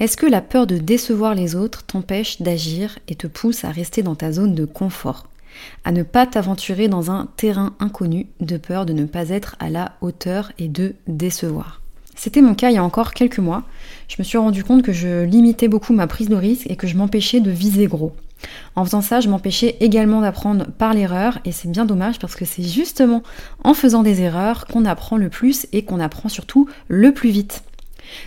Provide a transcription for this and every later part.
Est-ce que la peur de décevoir les autres t'empêche d'agir et te pousse à rester dans ta zone de confort? À ne pas t'aventurer dans un terrain inconnu de peur de ne pas être à la hauteur et de décevoir? C'était mon cas il y a encore quelques mois. Je me suis rendu compte que je limitais beaucoup ma prise de risque et que je m'empêchais de viser gros. En faisant ça, je m'empêchais également d'apprendre par l'erreur et c'est bien dommage parce que c'est justement en faisant des erreurs qu'on apprend le plus et qu'on apprend surtout le plus vite.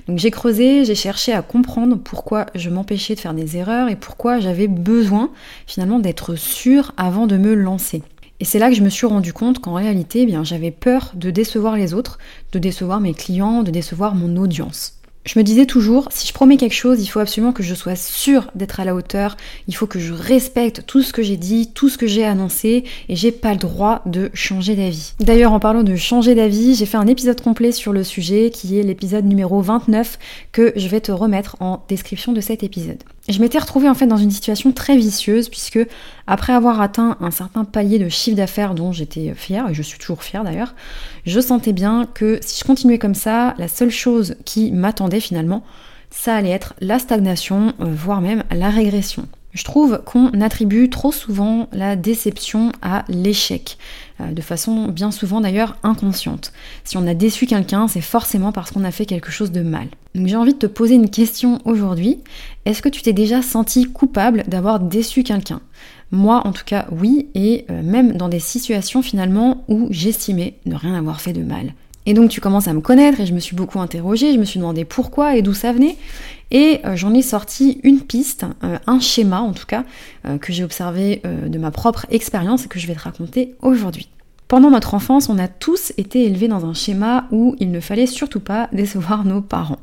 Donc j'ai creusé, j'ai cherché à comprendre pourquoi je m'empêchais de faire des erreurs et pourquoi j'avais besoin finalement d'être sûre avant de me lancer. Et c'est là que je me suis rendu compte qu'en réalité, eh bien, j'avais peur de décevoir les autres, de décevoir mes clients, de décevoir mon audience. Je me disais toujours, si je promets quelque chose, il faut absolument que je sois sûre d'être à la hauteur, il faut que je respecte tout ce que j'ai dit, tout ce que j'ai annoncé, et j'ai pas le droit de changer d'avis. D'ailleurs, en parlant de changer d'avis, j'ai fait un épisode complet sur le sujet, qui est l'épisode numéro 29, que je vais te remettre en description de cet épisode. Je m'étais retrouvée en fait dans une situation très vicieuse puisque après avoir atteint un certain palier de chiffre d'affaires dont j'étais fière, et je suis toujours fière d'ailleurs, je sentais bien que si je continuais comme ça, la seule chose qui m'attendait finalement, ça allait être la stagnation, euh, voire même la régression. Je trouve qu'on attribue trop souvent la déception à l'échec, euh, de façon bien souvent d'ailleurs inconsciente. Si on a déçu quelqu'un, c'est forcément parce qu'on a fait quelque chose de mal. Donc j'ai envie de te poser une question aujourd'hui. Est-ce que tu t'es déjà senti coupable d'avoir déçu quelqu'un? Moi en tout cas oui, et euh, même dans des situations finalement où j'estimais ne rien avoir fait de mal. Et donc tu commences à me connaître et je me suis beaucoup interrogée, je me suis demandé pourquoi et d'où ça venait. Et euh, j'en ai sorti une piste, euh, un schéma en tout cas, euh, que j'ai observé de ma propre expérience et que je vais te raconter aujourd'hui. Pendant notre enfance, on a tous été élevés dans un schéma où il ne fallait surtout pas décevoir nos parents.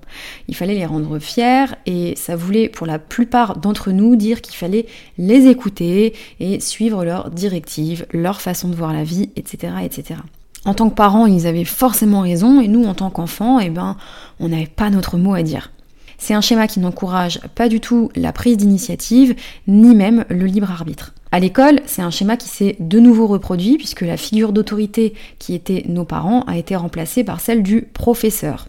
Il fallait les rendre fiers et ça voulait pour la plupart d'entre nous dire qu'il fallait les écouter et suivre leurs directives, leur façon de voir la vie, etc. etc. En tant que parents, ils avaient forcément raison et nous, en tant qu'enfants, eh ben, on n'avait pas notre mot à dire. C'est un schéma qui n'encourage pas du tout la prise d'initiative, ni même le libre arbitre. À l'école, c'est un schéma qui s'est de nouveau reproduit puisque la figure d'autorité qui était nos parents a été remplacée par celle du professeur.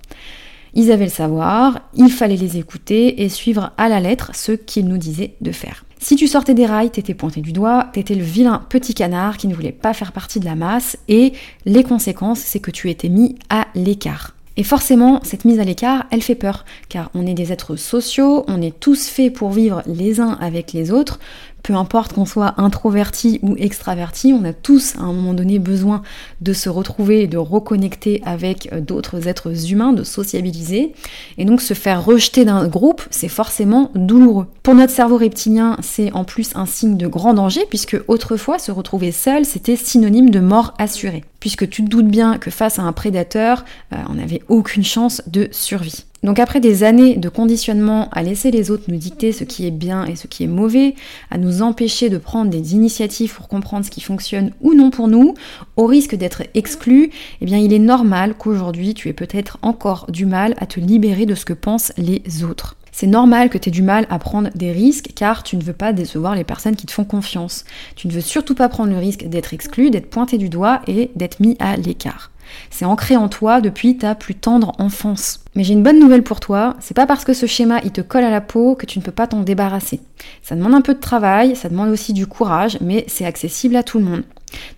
Ils avaient le savoir, il fallait les écouter et suivre à la lettre ce qu'ils nous disaient de faire. Si tu sortais des rails, t'étais pointé du doigt, t'étais le vilain petit canard qui ne voulait pas faire partie de la masse, et les conséquences, c'est que tu étais mis à l'écart. Et forcément, cette mise à l'écart, elle fait peur, car on est des êtres sociaux, on est tous faits pour vivre les uns avec les autres, peu importe qu'on soit introverti ou extraverti, on a tous à un moment donné besoin de se retrouver, de reconnecter avec euh, d'autres êtres humains, de sociabiliser. Et donc se faire rejeter d'un groupe, c'est forcément douloureux. Pour notre cerveau reptilien, c'est en plus un signe de grand danger, puisque autrefois se retrouver seul, c'était synonyme de mort assurée. Puisque tu te doutes bien que face à un prédateur, euh, on n'avait aucune chance de survie. Donc après des années de conditionnement à laisser les autres nous dicter ce qui est bien et ce qui est mauvais, à nous empêcher de prendre des initiatives pour comprendre ce qui fonctionne ou non pour nous, au risque d'être exclu, eh bien il est normal qu'aujourd'hui tu aies peut-être encore du mal à te libérer de ce que pensent les autres. C'est normal que tu aies du mal à prendre des risques car tu ne veux pas décevoir les personnes qui te font confiance. Tu ne veux surtout pas prendre le risque d'être exclu, d'être pointé du doigt et d'être mis à l'écart. C'est ancré en toi depuis ta plus tendre enfance. Mais j'ai une bonne nouvelle pour toi, c'est pas parce que ce schéma il te colle à la peau que tu ne peux pas t'en débarrasser. Ça demande un peu de travail, ça demande aussi du courage, mais c'est accessible à tout le monde.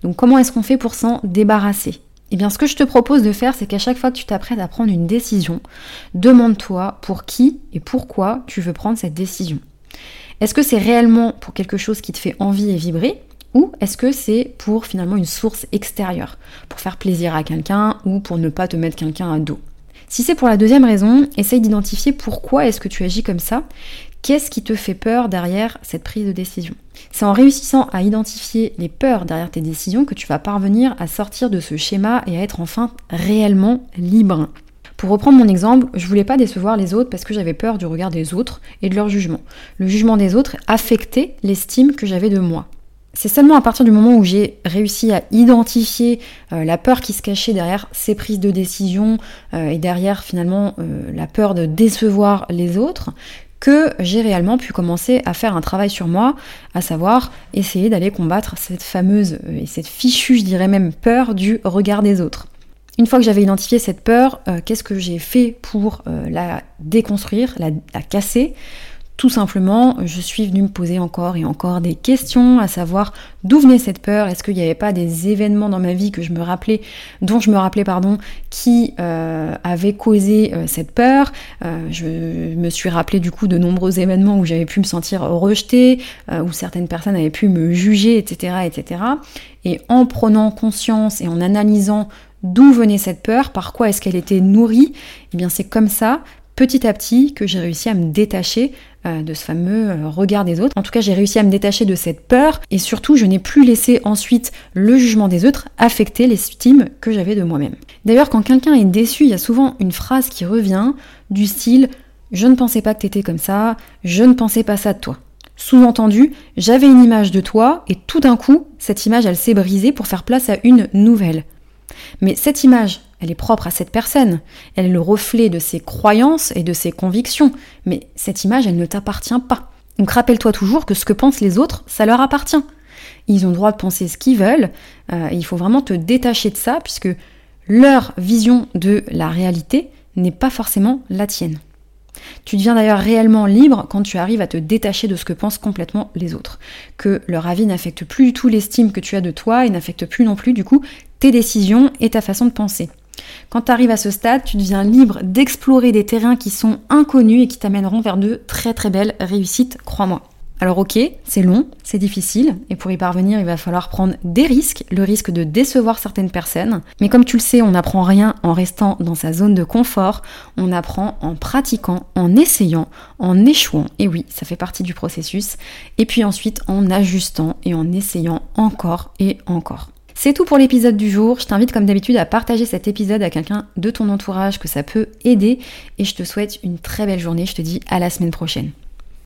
Donc comment est-ce qu'on fait pour s'en débarrasser? Eh bien, ce que je te propose de faire, c'est qu'à chaque fois que tu t'apprêtes à prendre une décision, demande-toi pour qui et pourquoi tu veux prendre cette décision. Est-ce que c'est réellement pour quelque chose qui te fait envie et vibrer ou est-ce que c'est pour finalement une source extérieure, pour faire plaisir à quelqu'un ou pour ne pas te mettre quelqu'un à dos? Si c'est pour la deuxième raison, essaye d'identifier pourquoi est-ce que tu agis comme ça, qu'est-ce qui te fait peur derrière cette prise de décision? C'est en réussissant à identifier les peurs derrière tes décisions que tu vas parvenir à sortir de ce schéma et à être enfin réellement libre. Pour reprendre mon exemple, je voulais pas décevoir les autres parce que j'avais peur du regard des autres et de leur jugement. Le jugement des autres affectait l'estime que j'avais de moi. C'est seulement à partir du moment où j'ai réussi à identifier euh, la peur qui se cachait derrière ces prises de décision euh, et derrière finalement euh, la peur de décevoir les autres que j'ai réellement pu commencer à faire un travail sur moi, à savoir essayer d'aller combattre cette fameuse et cette fichue, je dirais même, peur du regard des autres. Une fois que j'avais identifié cette peur, qu'est-ce que j'ai fait pour la déconstruire, la casser? Tout simplement, je suis venue me poser encore et encore des questions, à savoir d'où venait cette peur, est-ce qu'il n'y avait pas des événements dans ma vie que je me rappelais, dont je me rappelais, pardon, qui euh, avaient causé euh, cette peur? Euh, je me suis rappelé du coup de nombreux événements où j'avais pu me sentir rejetée, où certaines personnes avaient pu me juger, etc., etc. Et en prenant conscience et en analysant d'où venait cette peur, par quoi est-ce qu'elle était nourrie, eh bien c'est comme ça, petit à petit, que j'ai réussi à me détacher euh, de ce fameux euh, regard des autres. En tout cas, j'ai réussi à me détacher de cette peur et surtout, je n'ai plus laissé ensuite le jugement des autres affecter l'estime que j'avais de moi-même. D'ailleurs, quand quelqu'un est déçu, il y a souvent une phrase qui revient du style Je ne pensais pas que t'étais comme ça, je ne pensais pas ça de toi. Sous-entendu, j'avais une image de toi et tout d'un coup, cette image, elle s'est brisée pour faire place à une nouvelle. Mais cette image, elle est propre à cette personne, elle est le reflet de ses croyances et de ses convictions, mais cette image, elle ne t'appartient pas. Donc rappelle-toi toujours que ce que pensent les autres, ça leur appartient. Ils ont le droit de penser ce qu'ils veulent, euh, il faut vraiment te détacher de ça, puisque leur vision de la réalité n'est pas forcément la tienne. Tu deviens d'ailleurs réellement libre quand tu arrives à te détacher de ce que pensent complètement les autres. Que leur avis n'affecte plus du tout l'estime que tu as de toi et n'affecte plus non plus du coup tes décisions et ta façon de penser. Quand tu arrives à ce stade, tu deviens libre d'explorer des terrains qui sont inconnus et qui t'amèneront vers de très très belles réussites, crois-moi. Alors ok, c'est long, c'est difficile, et pour y parvenir, il va falloir prendre des risques, le risque de décevoir certaines personnes. Mais comme tu le sais, on n'apprend rien en restant dans sa zone de confort, on apprend en pratiquant, en essayant, en échouant, et oui, ça fait partie du processus, et puis ensuite en ajustant et en essayant encore et encore. C'est tout pour l'épisode du jour. Je t'invite comme d'habitude à partager cet épisode à quelqu'un de ton entourage que ça peut aider et je te souhaite une très belle journée. Je te dis à la semaine prochaine.